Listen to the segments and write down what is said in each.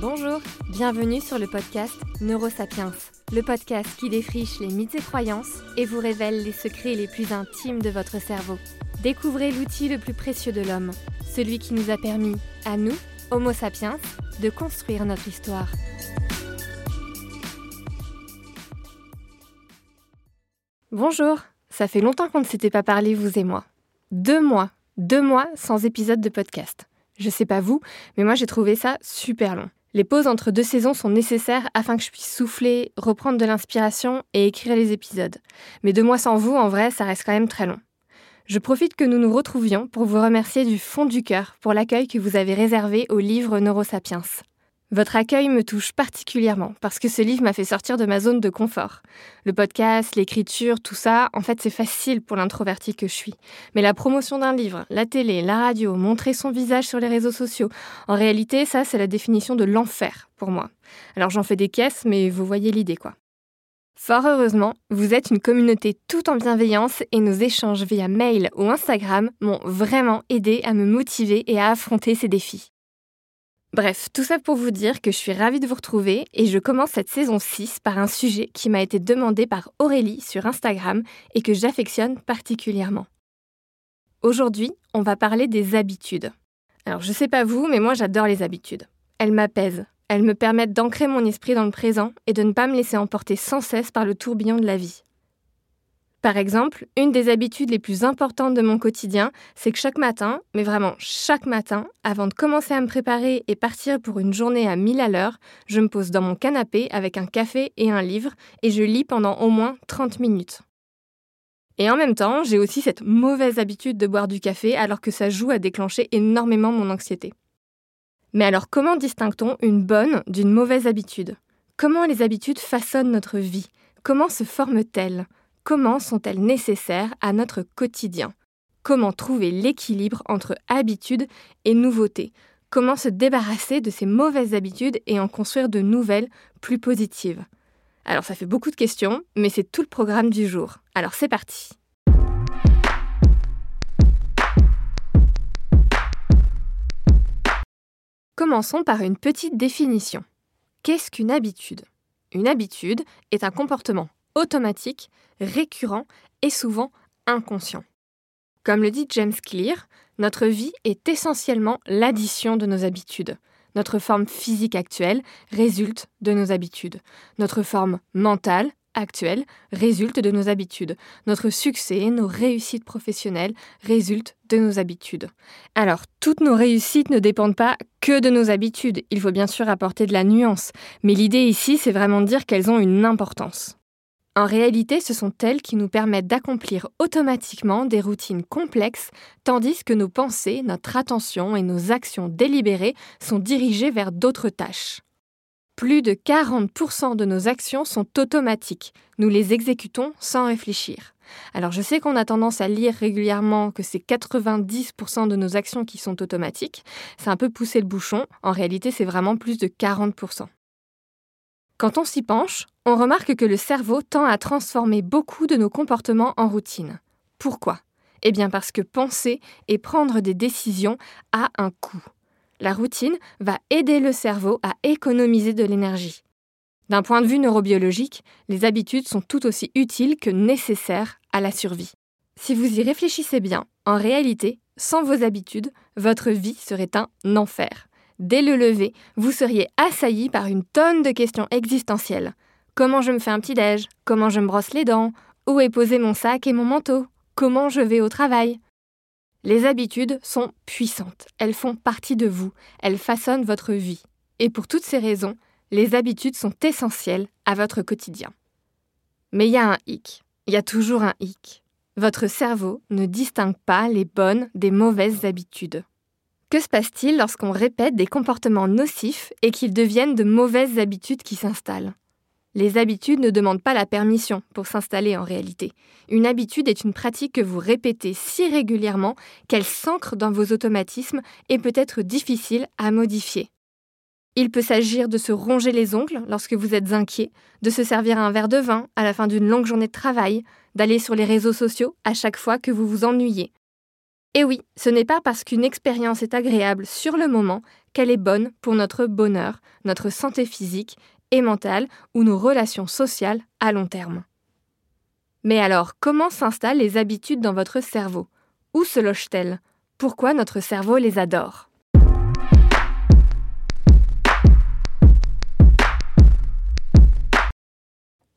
Bonjour, bienvenue sur le podcast Neurosapiens, le podcast qui défriche les mythes et croyances et vous révèle les secrets les plus intimes de votre cerveau. Découvrez l'outil le plus précieux de l'homme, celui qui nous a permis, à nous, Homo sapiens, de construire notre histoire. Bonjour, ça fait longtemps qu'on ne s'était pas parlé, vous et moi. Deux mois, deux mois sans épisode de podcast. Je sais pas vous, mais moi j'ai trouvé ça super long. Les pauses entre deux saisons sont nécessaires afin que je puisse souffler, reprendre de l'inspiration et écrire les épisodes. Mais deux mois sans vous, en vrai, ça reste quand même très long. Je profite que nous nous retrouvions pour vous remercier du fond du cœur pour l'accueil que vous avez réservé au livre Neurosapiens. Votre accueil me touche particulièrement parce que ce livre m'a fait sortir de ma zone de confort. Le podcast, l'écriture, tout ça, en fait c'est facile pour l'introverti que je suis. Mais la promotion d'un livre, la télé, la radio, montrer son visage sur les réseaux sociaux, en réalité ça c'est la définition de l'enfer pour moi. Alors j'en fais des caisses mais vous voyez l'idée quoi. Fort heureusement, vous êtes une communauté tout en bienveillance et nos échanges via mail ou Instagram m'ont vraiment aidé à me motiver et à affronter ces défis. Bref, tout ça pour vous dire que je suis ravie de vous retrouver et je commence cette saison 6 par un sujet qui m'a été demandé par Aurélie sur Instagram et que j'affectionne particulièrement. Aujourd'hui, on va parler des habitudes. Alors je sais pas vous, mais moi j'adore les habitudes. Elles m'apaisent, elles me permettent d'ancrer mon esprit dans le présent et de ne pas me laisser emporter sans cesse par le tourbillon de la vie. Par exemple, une des habitudes les plus importantes de mon quotidien, c'est que chaque matin, mais vraiment chaque matin, avant de commencer à me préparer et partir pour une journée à 1000 à l'heure, je me pose dans mon canapé avec un café et un livre et je lis pendant au moins 30 minutes. Et en même temps, j'ai aussi cette mauvaise habitude de boire du café alors que ça joue à déclencher énormément mon anxiété. Mais alors comment distingue-t-on une bonne d'une mauvaise habitude? Comment les habitudes façonnent notre vie? Comment se forment-elles? Comment sont-elles nécessaires à notre quotidien? Comment trouver l'équilibre entre habitude et nouveauté Comment se débarrasser de ces mauvaises habitudes et en construire de nouvelles, plus positives? Alors ça fait beaucoup de questions, mais c'est tout le programme du jour. Alors c'est parti! Commençons par une petite définition. Qu'est-ce qu'une habitude? Une habitude est un comportement automatique, récurrent et souvent inconscient. Comme le dit James Clear, notre vie est essentiellement l'addition de nos habitudes. Notre forme physique actuelle résulte de nos habitudes. Notre forme mentale actuelle résulte de nos habitudes. Notre succès, nos réussites professionnelles résultent de nos habitudes. Alors, toutes nos réussites ne dépendent pas que de nos habitudes. Il faut bien sûr apporter de la nuance. Mais l'idée ici, c'est vraiment de dire qu'elles ont une importance. En réalité, ce sont elles qui nous permettent d'accomplir automatiquement des routines complexes, tandis que nos pensées, notre attention et nos actions délibérées sont dirigées vers d'autres tâches. Plus de 40% de nos actions sont automatiques. Nous les exécutons sans réfléchir. Alors je sais qu'on a tendance à lire régulièrement que c'est 90% de nos actions qui sont automatiques. C'est un peu pousser le bouchon. En réalité, c'est vraiment plus de 40%. Quand on s'y penche, on remarque que le cerveau tend à transformer beaucoup de nos comportements en routine. Pourquoi? Eh bien parce que penser et prendre des décisions a un coût. La routine va aider le cerveau à économiser de l'énergie. D'un point de vue neurobiologique, les habitudes sont tout aussi utiles que nécessaires à la survie. Si vous y réfléchissez bien, en réalité, sans vos habitudes, votre vie serait un enfer. Dès le lever, vous seriez assailli par une tonne de questions existentielles. Comment je me fais un petit déj Comment je me brosse les dents? Où est posé mon sac et mon manteau? Comment je vais au travail? Les habitudes sont puissantes. Elles font partie de vous. Elles façonnent votre vie. Et pour toutes ces raisons, les habitudes sont essentielles à votre quotidien. Mais il y a un hic. Il y a toujours un hic. Votre cerveau ne distingue pas les bonnes des mauvaises habitudes. Que se passe-t-il lorsqu'on répète des comportements nocifs et qu'ils deviennent de mauvaises habitudes qui s'installent? Les habitudes ne demandent pas la permission pour s'installer en réalité. Une habitude est une pratique que vous répétez si régulièrement qu'elle s'ancre dans vos automatismes et peut être difficile à modifier. Il peut s'agir de se ronger les ongles lorsque vous êtes inquiet, de se servir un verre de vin à la fin d'une longue journée de travail, d'aller sur les réseaux sociaux à chaque fois que vous vous ennuyez, et oui, ce n'est pas parce qu'une expérience est agréable sur le moment qu'elle est bonne pour notre bonheur, notre santé physique et mentale ou nos relations sociales à long terme. Mais alors, comment s'installent les habitudes dans votre cerveau? Où se logent-elles Pourquoi notre cerveau les adore?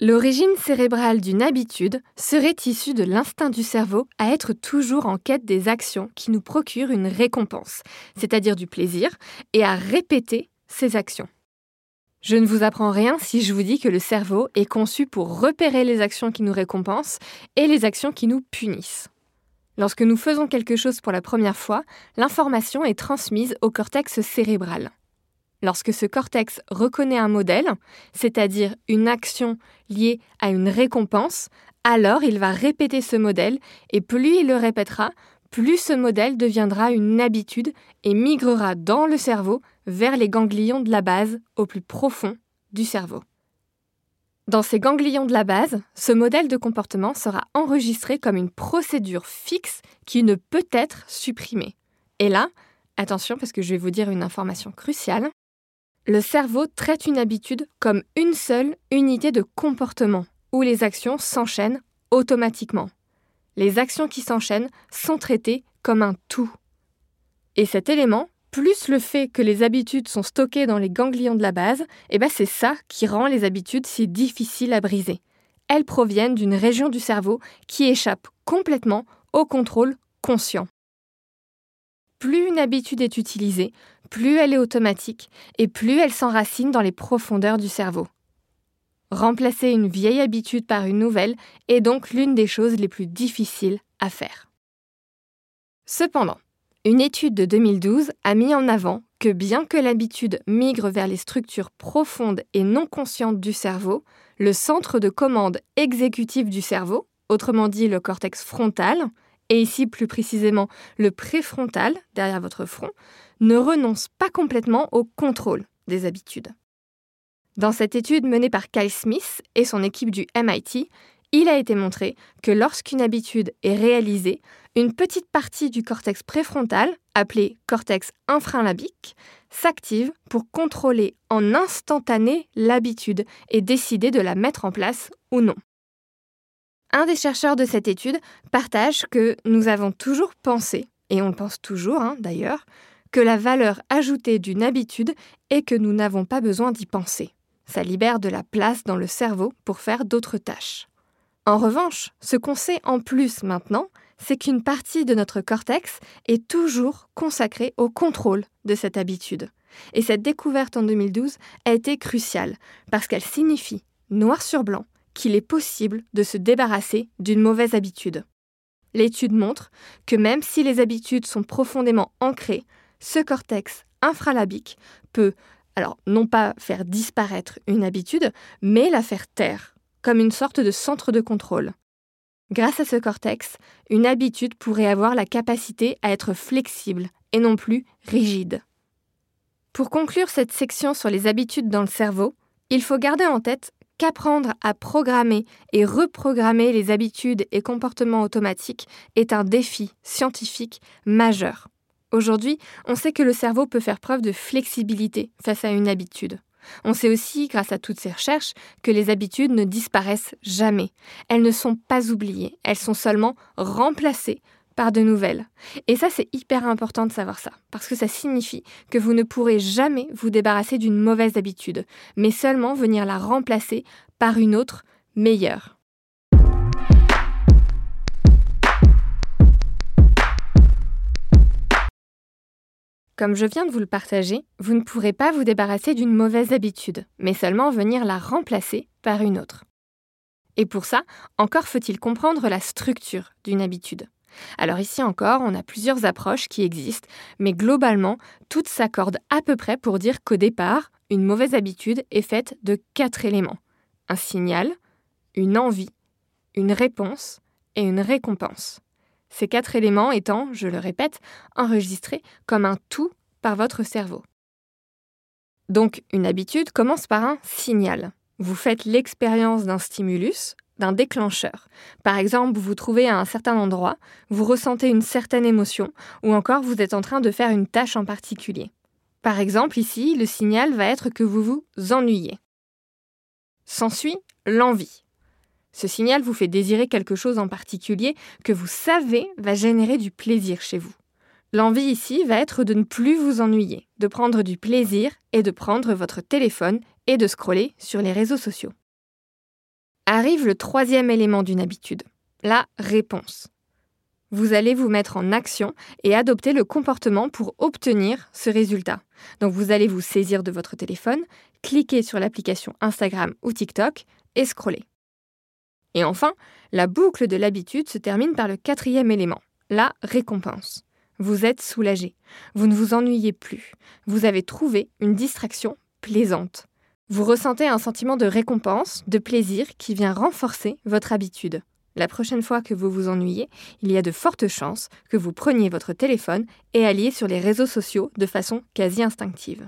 L'origine cérébrale d'une habitude serait issue de l'instinct du cerveau à être toujours en quête des actions qui nous procurent une récompense, c'est-à-dire du plaisir, et à répéter ces actions. Je ne vous apprends rien si je vous dis que le cerveau est conçu pour repérer les actions qui nous récompensent et les actions qui nous punissent. Lorsque nous faisons quelque chose pour la première fois, l'information est transmise au cortex cérébral. Lorsque ce cortex reconnaît un modèle, c'est-à-dire une action liée à une récompense, alors il va répéter ce modèle et plus il le répétera, plus ce modèle deviendra une habitude et migrera dans le cerveau vers les ganglions de la base au plus profond du cerveau. Dans ces ganglions de la base, ce modèle de comportement sera enregistré comme une procédure fixe qui ne peut être supprimée. Et là, attention parce que je vais vous dire une information cruciale, le cerveau traite une habitude comme une seule unité de comportement, où les actions s'enchaînent automatiquement. Les actions qui s'enchaînent sont traitées comme un tout. Et cet élément, plus le fait que les habitudes sont stockées dans les ganglions de la base, eh ben c'est ça qui rend les habitudes si difficiles à briser. Elles proviennent d'une région du cerveau qui échappe complètement au contrôle conscient. Plus une habitude est utilisée, plus elle est automatique et plus elle s'enracine dans les profondeurs du cerveau. Remplacer une vieille habitude par une nouvelle est donc l'une des choses les plus difficiles à faire. Cependant, une étude de 2012 a mis en avant que bien que l'habitude migre vers les structures profondes et non conscientes du cerveau, le centre de commande exécutif du cerveau, autrement dit le cortex frontal, et ici plus précisément le préfrontal, derrière votre front, ne renonce pas complètement au contrôle des habitudes. Dans cette étude menée par Kyle Smith et son équipe du MIT, il a été montré que lorsqu'une habitude est réalisée, une petite partie du cortex préfrontal, appelée cortex infralabique, s'active pour contrôler en instantané l'habitude et décider de la mettre en place ou non. Un des chercheurs de cette étude partage que nous avons toujours pensé, et on le pense toujours hein, d'ailleurs, que la valeur ajoutée d'une habitude est que nous n'avons pas besoin d'y penser. Ça libère de la place dans le cerveau pour faire d'autres tâches. En revanche, ce qu'on sait en plus maintenant, c'est qu'une partie de notre cortex est toujours consacrée au contrôle de cette habitude. Et cette découverte en 2012 a été cruciale parce qu'elle signifie, noir sur blanc, qu'il est possible de se débarrasser d'une mauvaise habitude. L'étude montre que même si les habitudes sont profondément ancrées, ce cortex infralabique peut, alors non pas faire disparaître une habitude, mais la faire taire, comme une sorte de centre de contrôle. Grâce à ce cortex, une habitude pourrait avoir la capacité à être flexible et non plus rigide. Pour conclure cette section sur les habitudes dans le cerveau, il faut garder en tête qu'apprendre à programmer et reprogrammer les habitudes et comportements automatiques est un défi scientifique majeur. Aujourd'hui, on sait que le cerveau peut faire preuve de flexibilité face à une habitude. On sait aussi, grâce à toutes ces recherches, que les habitudes ne disparaissent jamais. Elles ne sont pas oubliées, elles sont seulement remplacées par de nouvelles. Et ça, c'est hyper important de savoir ça, parce que ça signifie que vous ne pourrez jamais vous débarrasser d'une mauvaise habitude, mais seulement venir la remplacer par une autre meilleure. Comme je viens de vous le partager, vous ne pourrez pas vous débarrasser d'une mauvaise habitude, mais seulement venir la remplacer par une autre. Et pour ça, encore faut-il comprendre la structure d'une habitude. Alors ici encore, on a plusieurs approches qui existent, mais globalement, toutes s'accordent à peu près pour dire qu'au départ, une mauvaise habitude est faite de quatre éléments. Un signal, une envie, une réponse et une récompense. Ces quatre éléments étant, je le répète, enregistrés comme un tout par votre cerveau. Donc une habitude commence par un signal. Vous faites l'expérience d'un stimulus, d'un déclencheur. Par exemple, vous vous trouvez à un certain endroit, vous ressentez une certaine émotion, ou encore vous êtes en train de faire une tâche en particulier. Par exemple, ici, le signal va être que vous vous ennuyez. S'ensuit l'envie. Ce signal vous fait désirer quelque chose en particulier que vous savez va générer du plaisir chez vous. L'envie ici va être de ne plus vous ennuyer, de prendre du plaisir et de prendre votre téléphone et de scroller sur les réseaux sociaux. Arrive le troisième élément d'une habitude, la réponse. Vous allez vous mettre en action et adopter le comportement pour obtenir ce résultat. Donc vous allez vous saisir de votre téléphone, cliquer sur l'application Instagram ou TikTok et scroller. Et enfin, la boucle de l'habitude se termine par le quatrième élément, la récompense. Vous êtes soulagé, vous ne vous ennuyez plus, vous avez trouvé une distraction plaisante. Vous ressentez un sentiment de récompense, de plaisir qui vient renforcer votre habitude. La prochaine fois que vous vous ennuyez, il y a de fortes chances que vous preniez votre téléphone et alliez sur les réseaux sociaux de façon quasi instinctive.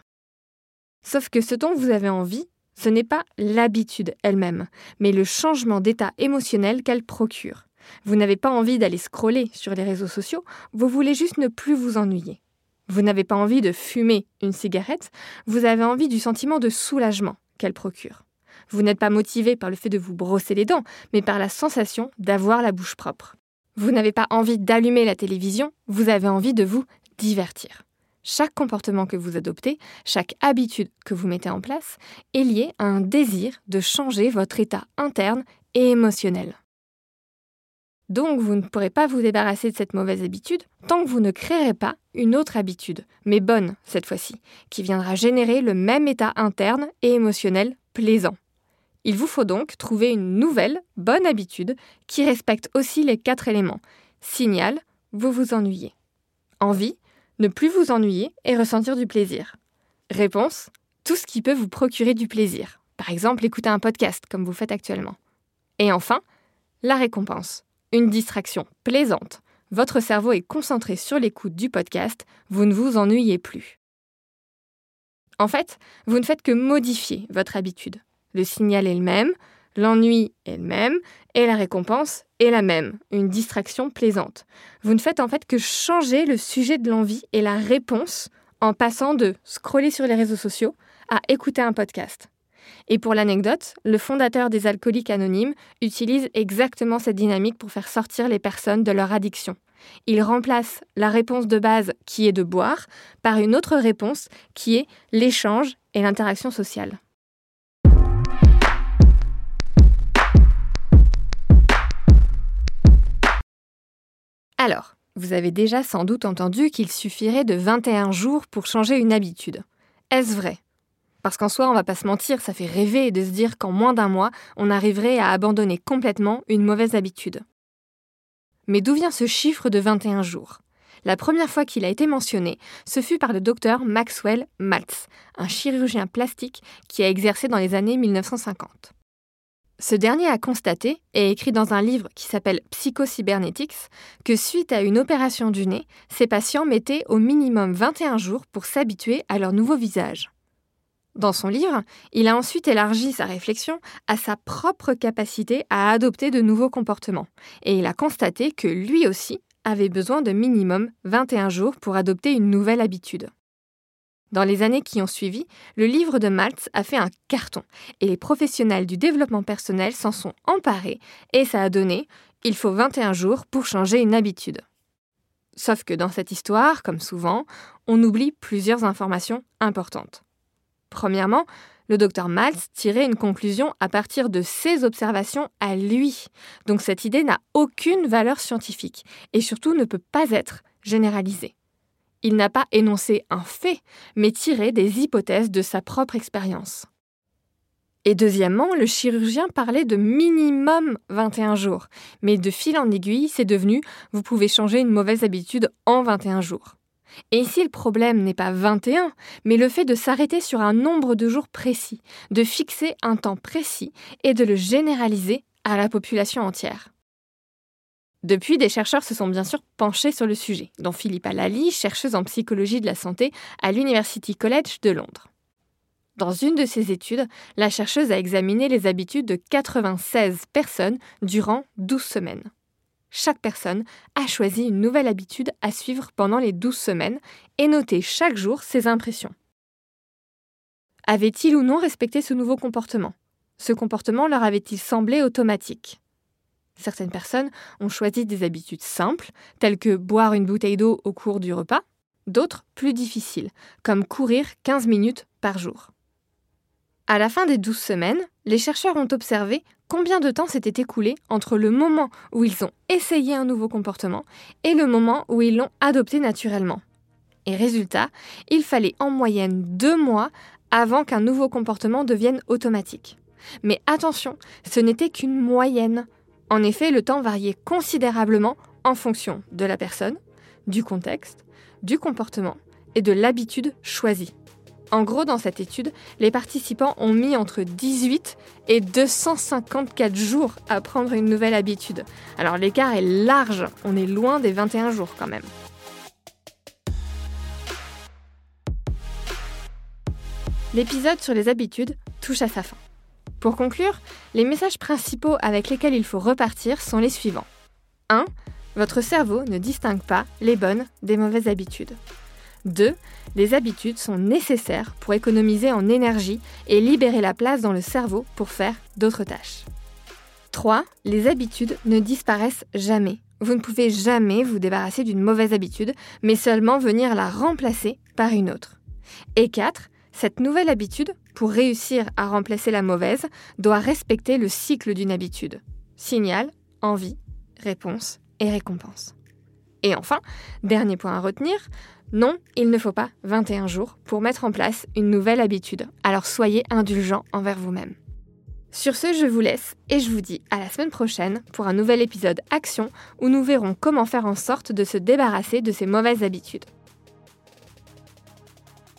Sauf que ce dont vous avez envie, ce n'est pas l'habitude elle-même, mais le changement d'état émotionnel qu'elle procure. Vous n'avez pas envie d'aller scroller sur les réseaux sociaux, vous voulez juste ne plus vous ennuyer. Vous n'avez pas envie de fumer une cigarette, vous avez envie du sentiment de soulagement qu'elle procure. Vous n'êtes pas motivé par le fait de vous brosser les dents, mais par la sensation d'avoir la bouche propre. Vous n'avez pas envie d'allumer la télévision, vous avez envie de vous divertir. Chaque comportement que vous adoptez, chaque habitude que vous mettez en place est lié à un désir de changer votre état interne et émotionnel. Donc vous ne pourrez pas vous débarrasser de cette mauvaise habitude tant que vous ne créerez pas une autre habitude, mais bonne cette fois-ci, qui viendra générer le même état interne et émotionnel plaisant. Il vous faut donc trouver une nouvelle, bonne habitude qui respecte aussi les quatre éléments. Signal, vous vous ennuyez. Envie, ne plus vous ennuyer et ressentir du plaisir. Réponse, tout ce qui peut vous procurer du plaisir. Par exemple, écouter un podcast comme vous faites actuellement. Et enfin, la récompense. Une distraction plaisante. Votre cerveau est concentré sur l'écoute du podcast, vous ne vous ennuyez plus. En fait, vous ne faites que modifier votre habitude. Le signal est le même, l'ennui est le même, et la récompense est la même, une distraction plaisante. Vous ne faites en fait que changer le sujet de l'envie et la réponse en passant de scroller sur les réseaux sociaux à écouter un podcast. Et pour l'anecdote, le fondateur des alcooliques anonymes utilise exactement cette dynamique pour faire sortir les personnes de leur addiction. Il remplace la réponse de base qui est de boire par une autre réponse qui est l'échange et l'interaction sociale. Alors, vous avez déjà sans doute entendu qu'il suffirait de 21 jours pour changer une habitude. Est-ce vrai? Parce qu'en soi, on va pas se mentir, ça fait rêver de se dire qu'en moins d'un mois, on arriverait à abandonner complètement une mauvaise habitude. Mais d'où vient ce chiffre de 21 jours? La première fois qu'il a été mentionné, ce fut par le docteur Maxwell Maltz, un chirurgien plastique qui a exercé dans les années 1950. Ce dernier a constaté, et écrit dans un livre qui s'appelle Psychocybernetics, que suite à une opération du nez, ces patients mettaient au minimum 21 jours pour s'habituer à leur nouveau visage. Dans son livre, il a ensuite élargi sa réflexion à sa propre capacité à adopter de nouveaux comportements, et il a constaté que lui aussi avait besoin de minimum 21 jours pour adopter une nouvelle habitude. Dans les années qui ont suivi, le livre de Maltz a fait un carton et les professionnels du développement personnel s'en sont emparés et ça a donné il faut 21 jours pour changer une habitude. Sauf que dans cette histoire, comme souvent, on oublie plusieurs informations importantes. Premièrement, le docteur Maltz tirait une conclusion à partir de ses observations à lui. Donc cette idée n'a aucune valeur scientifique et surtout ne peut pas être généralisée. Il n'a pas énoncé un fait, mais tiré des hypothèses de sa propre expérience. Et deuxièmement, le chirurgien parlait de minimum 21 jours, mais de fil en aiguille, c'est devenu vous pouvez changer une mauvaise habitude en 21 jours. Et ici, le problème n'est pas 21, mais le fait de s'arrêter sur un nombre de jours précis, de fixer un temps précis et de le généraliser à la population entière. Depuis, des chercheurs se sont bien sûr penchés sur le sujet, dont Philippa Lally, chercheuse en psychologie de la santé à l'University College de Londres. Dans une de ses études, la chercheuse a examiné les habitudes de 96 personnes durant 12 semaines. Chaque personne a choisi une nouvelle habitude à suivre pendant les 12 semaines et noté chaque jour ses impressions. Avaient-ils ou non respecté ce nouveau comportement? Ce comportement leur avait-il semblé automatique? Certaines personnes ont choisi des habitudes simples, telles que boire une bouteille d'eau au cours du repas, d'autres plus difficiles, comme courir 15 minutes par jour. À la fin des 12 semaines, les chercheurs ont observé combien de temps s'était écoulé entre le moment où ils ont essayé un nouveau comportement et le moment où ils l'ont adopté naturellement. Et résultat, il fallait en moyenne deux mois avant qu'un nouveau comportement devienne automatique. Mais attention, ce n'était qu'une moyenne. En effet, le temps variait considérablement en fonction de la personne, du contexte, du comportement et de l'habitude choisie. En gros, dans cette étude, les participants ont mis entre 18 et 254 jours à prendre une nouvelle habitude. Alors l'écart est large, on est loin des 21 jours quand même. L'épisode sur les habitudes touche à sa fin. Pour conclure, les messages principaux avec lesquels il faut repartir sont les suivants. 1. Votre cerveau ne distingue pas les bonnes des mauvaises habitudes. 2. Les habitudes sont nécessaires pour économiser en énergie et libérer la place dans le cerveau pour faire d'autres tâches. 3. Les habitudes ne disparaissent jamais. Vous ne pouvez jamais vous débarrasser d'une mauvaise habitude, mais seulement venir la remplacer par une autre. Et 4. Cette nouvelle habitude, pour réussir à remplacer la mauvaise, doit respecter le cycle d'une habitude. Signal, envie, réponse et récompense. Et enfin, dernier point à retenir, non, il ne faut pas 21 jours pour mettre en place une nouvelle habitude. Alors soyez indulgents envers vous-même. Sur ce, je vous laisse et je vous dis à la semaine prochaine pour un nouvel épisode Action où nous verrons comment faire en sorte de se débarrasser de ces mauvaises habitudes.